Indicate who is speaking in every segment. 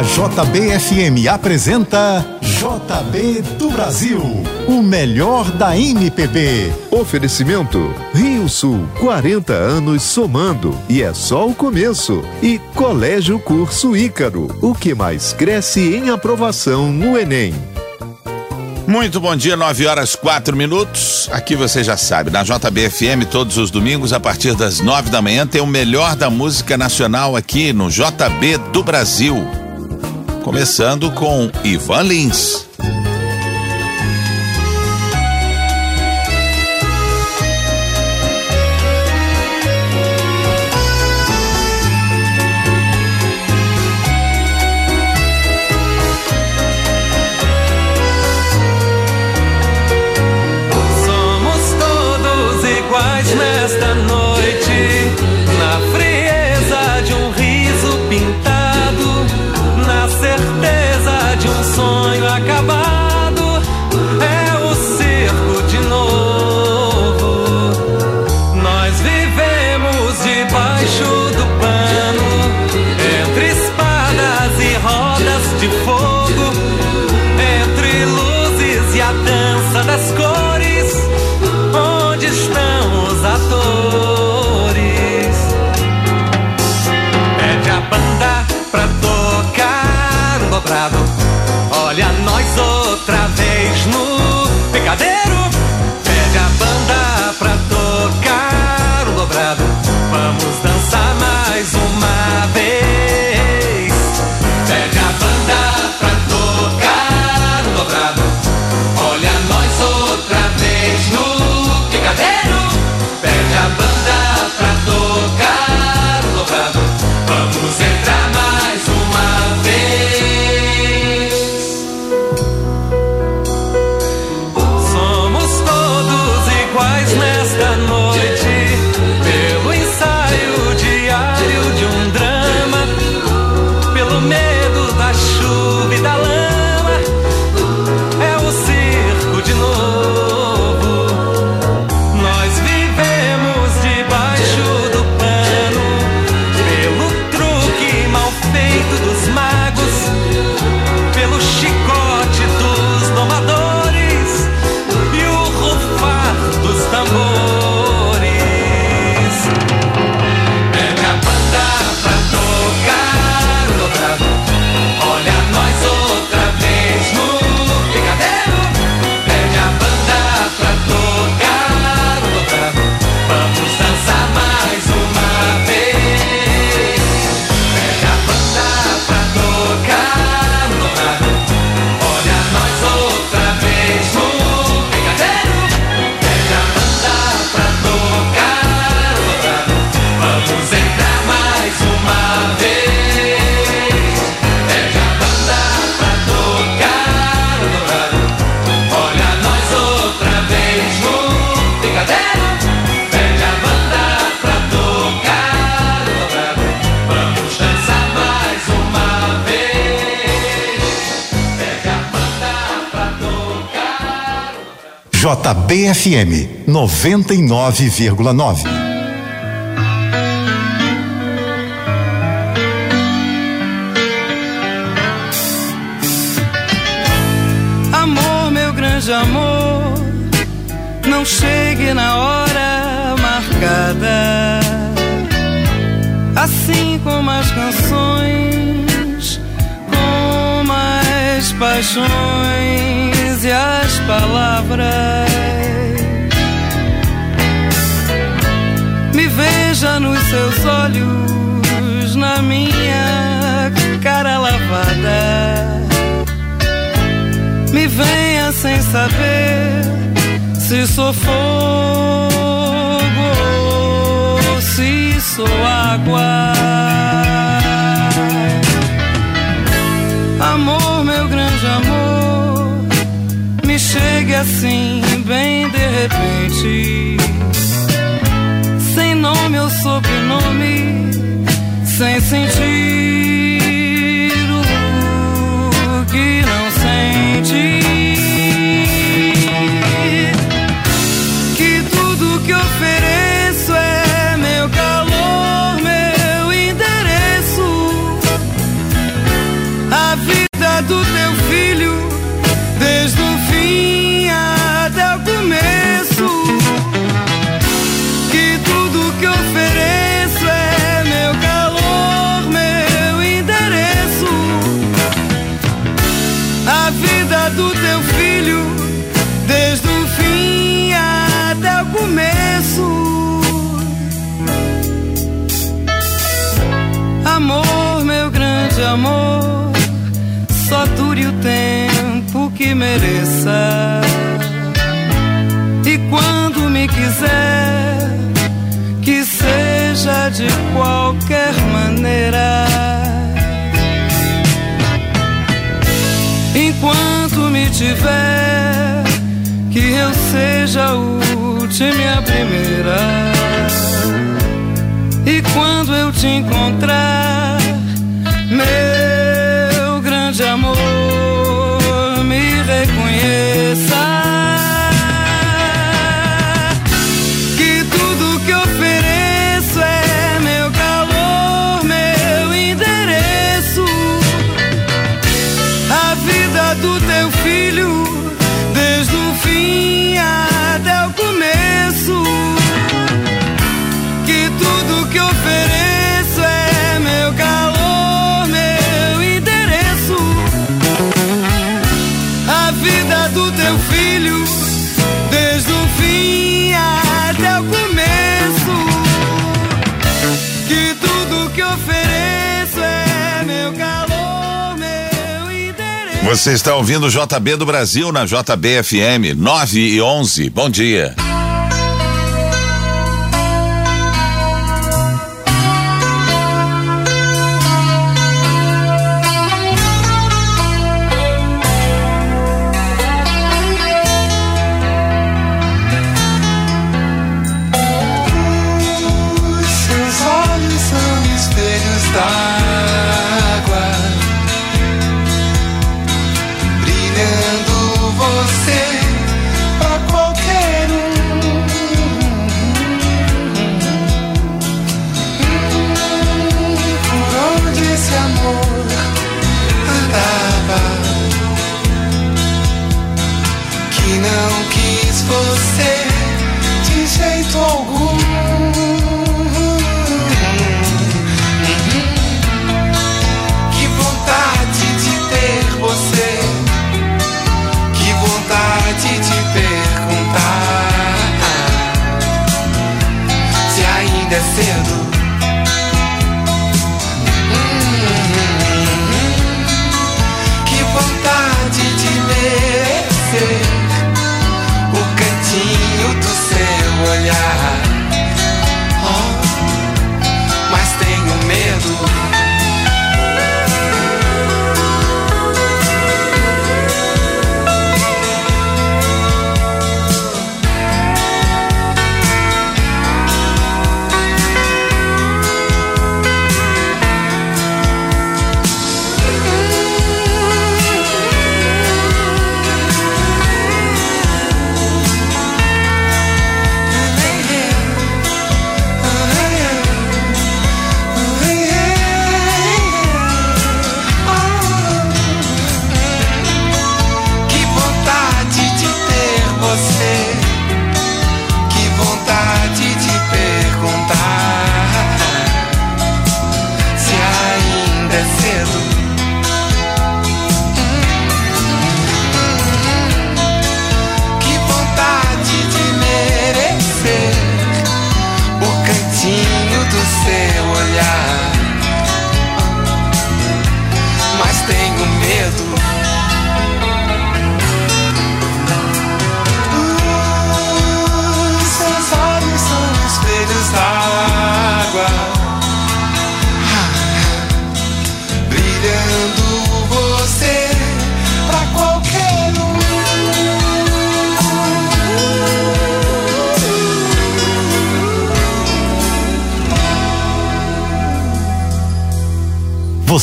Speaker 1: A JBFM apresenta JB do Brasil, o melhor da MPB.
Speaker 2: Oferecimento Rio Sul, 40 anos somando e é só o começo. E Colégio Curso Ícaro, o que mais cresce em aprovação no Enem.
Speaker 3: Muito bom dia, 9 horas 4 minutos. Aqui você já sabe, na JBFM, todos os domingos, a partir das 9 da manhã, tem o melhor da música nacional aqui no JB do Brasil. Começando com Ivan Lins.
Speaker 1: JBFM 99,9.
Speaker 4: Amor, meu grande amor, não chegue na hora marcada. Assim como as canções, como as paixões e as palavras. Veja nos seus olhos, na minha cara lavada. Me venha sem saber se sou fogo ou se sou água. Amor, meu grande amor chegue assim, bem de repente. Sobrenome, sem sentir amor só dure o tempo que mereça. E quando me quiser, que seja de qualquer maneira. Enquanto me tiver, que eu seja a última e a primeira. E quando eu te encontrar, amor me reconheça. do teu filho, desde o fim até o começo. Que tudo que ofereço é meu calor, meu interesse.
Speaker 5: Você está ouvindo o JB do Brasil na JBFM 9 e 11. Bom dia.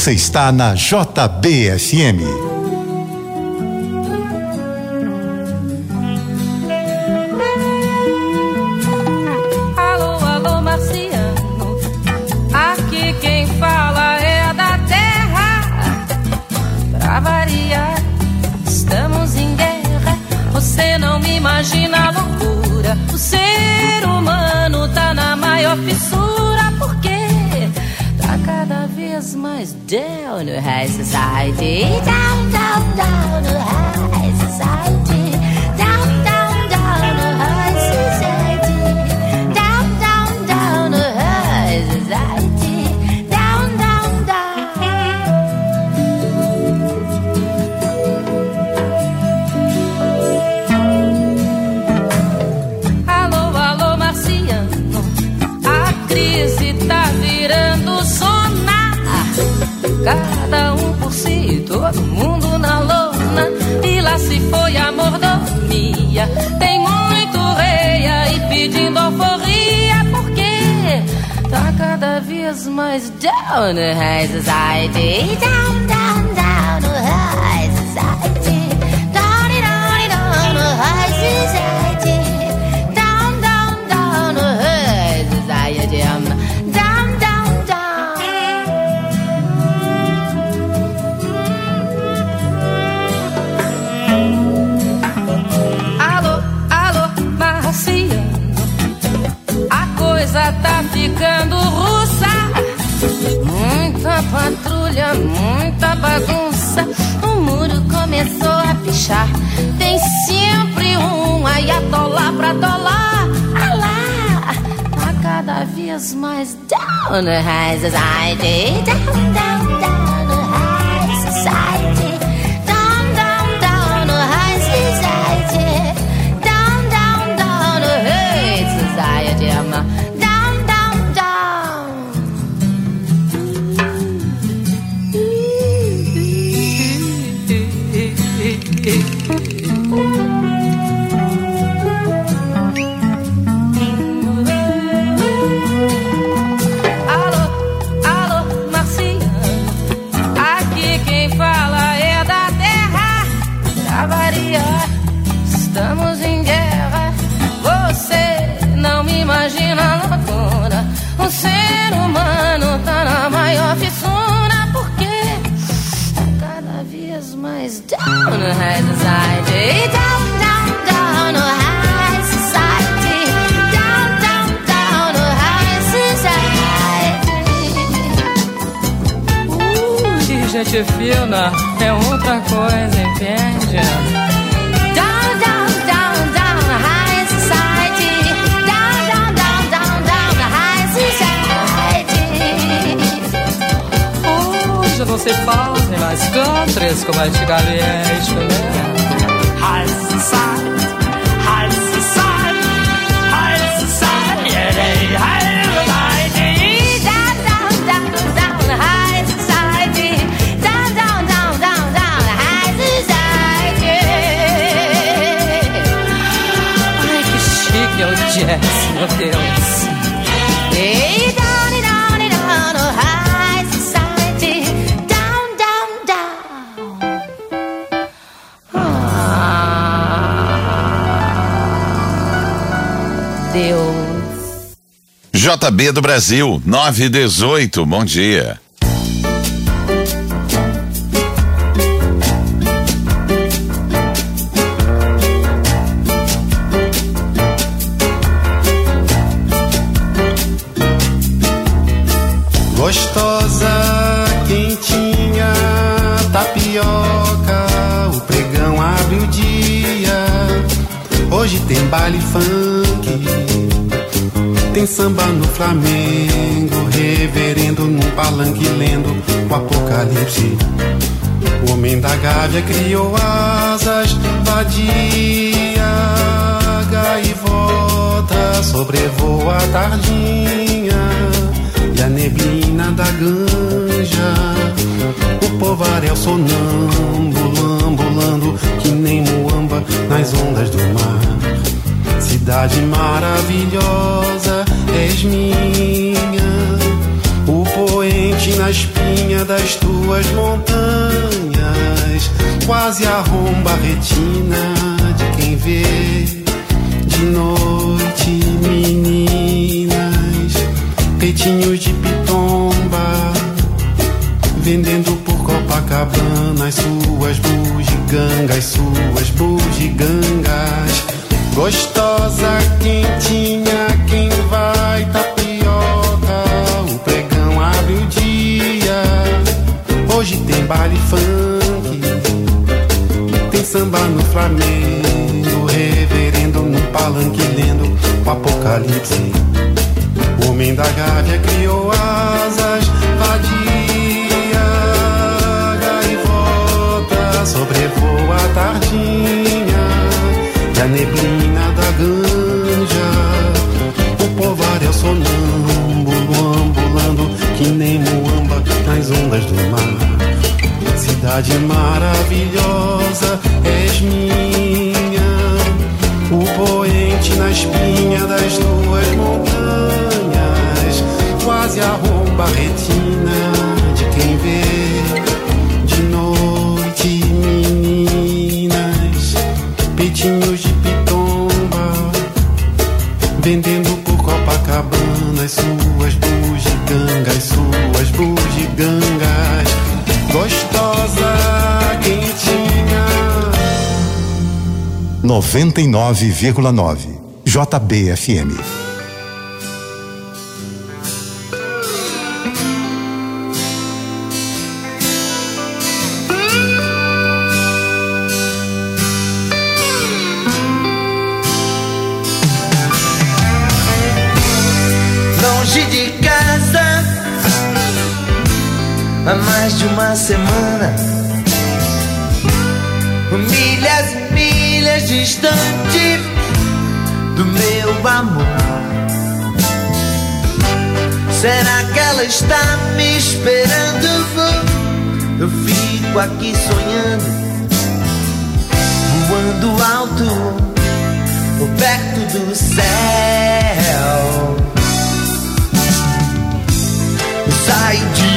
Speaker 6: Você
Speaker 1: está na
Speaker 7: JBSM. to high society. Down, down, down to high society. lugar. Cada vez mais down the high society. Down, down, patrulha, muita bagunça. O muro começou a pichar. Tem sempre um ayatollah pra dólar. Ah lá, tá cada vez mais down the high society. Down, down, down the high society. Down, down, down the high society. Down, down, down the high society. High society. Down, down, down no high society. Down, down, down no high society. Uh, gente fina é outra coisa, entende? Down, down, Animais claros, três comantes galinhas, né?
Speaker 3: JB do Brasil, 9 e 18, bom dia.
Speaker 8: Gostosa, quentinha, tapioca, o pregão abre o dia. Hoje tem baile tem samba no Flamengo, reverendo num palanque lendo o apocalipse. O homem da gávea criou asas, vadia, gaivota, sobrevoa a tardinha e a neblina da ganja. O povaréu sonâmbulo, ambulando que nem muamba nas ondas do mar. Cidade maravilhosa, és minha. O poente na espinha das tuas montanhas quase arromba a retina de quem vê de noite, meninas, peitinhos de pitomba, vendendo por Copacabana as suas bugigangas, suas bugigangas. Gostosa, quentinha, quem vai tapioca, o pregão abre o dia. Hoje tem baile funk, tem samba no Flamengo, reverendo no palanque lendo o apocalipse. O homem da gávea criou asas, vadia, gaivota, sobrevoa a tardinha e a neblina Cidade maravilhosa, és minha. O poente na espinha das duas montanhas, quase a romba retina
Speaker 1: 99,9 JBFM.
Speaker 9: longe de casa há mais de uma semana. Distante do meu amor. Será que ela está me esperando? Eu fico aqui sonhando, voando alto, perto do céu. Sai de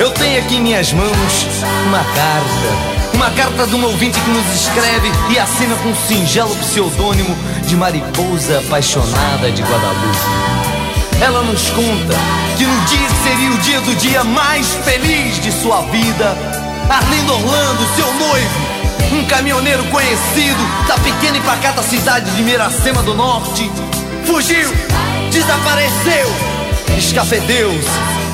Speaker 10: Eu tenho aqui em minhas mãos uma carta. Uma carta de um ouvinte que nos escreve e assina com um singelo pseudônimo de Mariposa Apaixonada de Guadalupe. Ela nos conta que no dia que seria o dia do dia mais feliz de sua vida, Arlindo Orlando, seu noivo, um caminhoneiro conhecido da pequena e pacata cidade de Miracema do Norte, fugiu, desapareceu, escafedeu-se.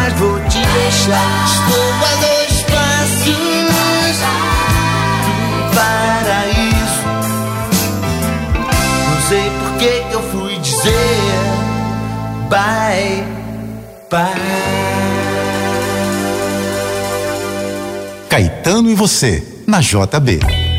Speaker 9: mais vou te deixar. Estou a dois passos do paraíso. Não sei por que eu fui dizer bye, bye.
Speaker 1: Caetano e você, na JB.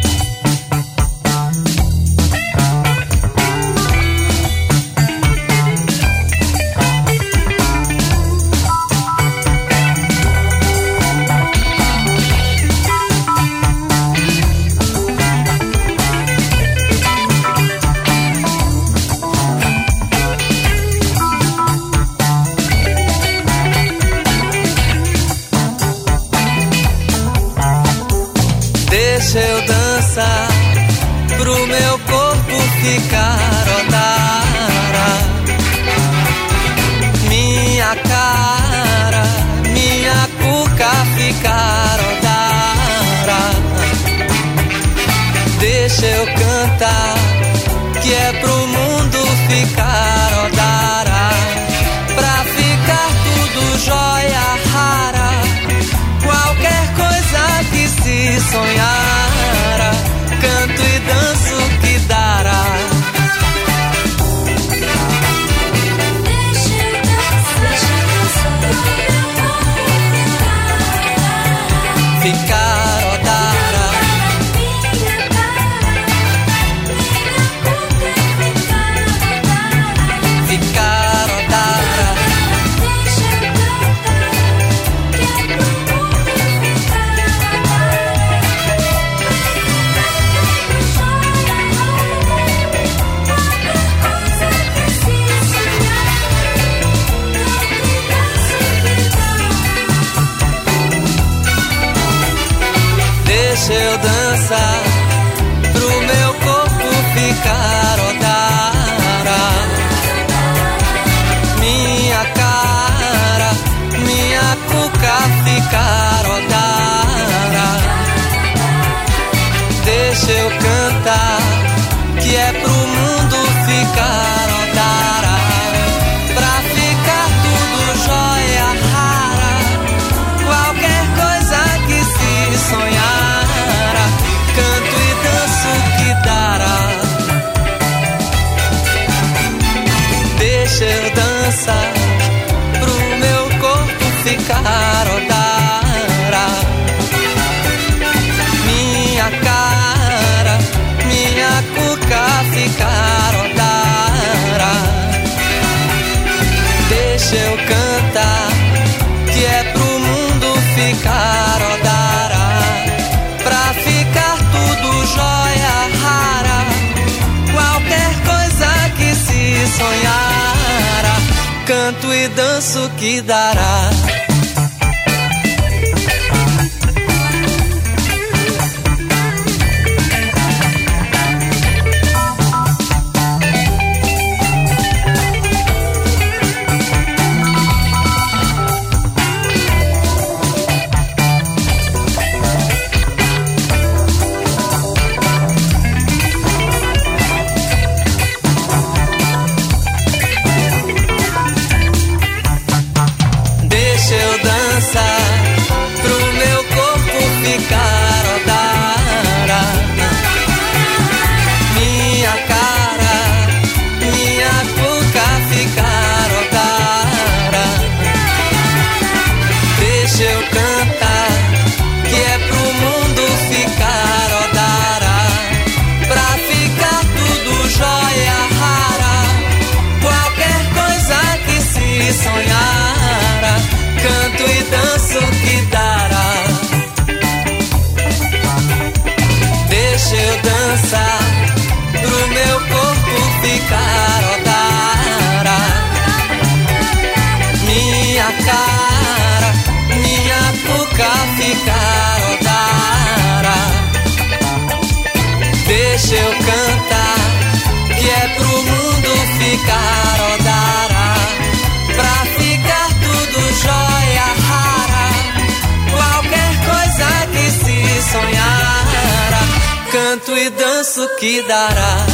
Speaker 11: encarotara. Deixa eu cantar, que é pro mundo ficar odara. Pra ficar tudo jóia rara, qualquer coisa que se sonhar. Danço que dará. Canto e danço que dará.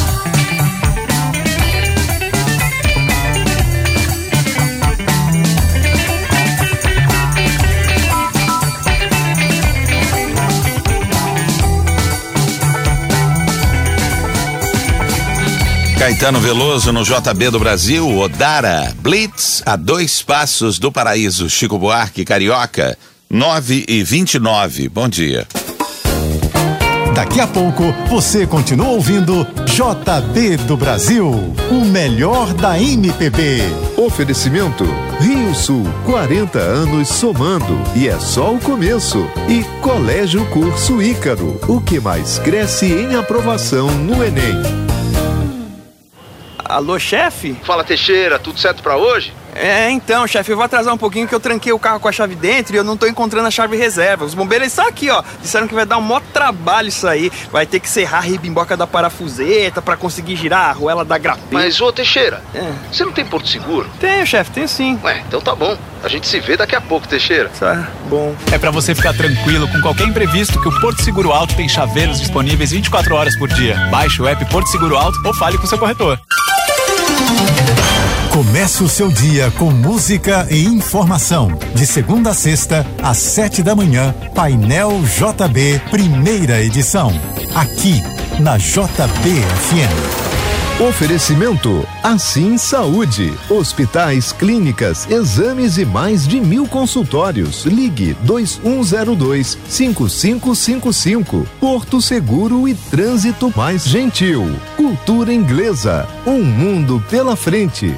Speaker 3: Caetano Veloso no JB do Brasil, Odara, Blitz, a dois passos do paraíso, Chico Buarque, Carioca, 9 e 29. Bom dia.
Speaker 1: Daqui a pouco você continua ouvindo JB do Brasil, o melhor da MPB.
Speaker 2: Oferecimento Rio Sul, 40 anos somando e é só o começo. E Colégio Curso Ícaro, o que mais cresce em aprovação no Enem.
Speaker 12: Alô, chefe?
Speaker 13: Fala Teixeira, tudo certo pra hoje?
Speaker 12: É, então, chefe, eu vou atrasar um pouquinho que eu tranquei o carro com a chave dentro e eu não tô encontrando a chave reserva. Os bombeiros estão aqui, ó. Disseram que vai dar um maior trabalho isso aí. Vai ter que serrar a ribimboca da parafuseta pra conseguir girar a arruela da grapeta.
Speaker 13: Mas, ô Teixeira,
Speaker 12: É.
Speaker 13: você não tem Porto Seguro?
Speaker 12: Tenho, chefe, tenho sim.
Speaker 13: Ué, então tá bom. A gente se vê daqui a pouco, Teixeira.
Speaker 12: Tá bom.
Speaker 14: É pra você ficar tranquilo com qualquer imprevisto que o Porto Seguro Alto tem chaveiros disponíveis 24 horas por dia. Baixe o app Porto Seguro Alto ou fale com seu corretor.
Speaker 1: Comece o seu dia com música e informação. De segunda a sexta, às sete da manhã, Painel JB, primeira edição. Aqui, na JBFM.
Speaker 2: Oferecimento Assim Saúde. Hospitais, clínicas, exames e mais de mil consultórios. Ligue 2102 5555. Porto Seguro e Trânsito Mais Gentil. Cultura Inglesa. Um mundo pela frente.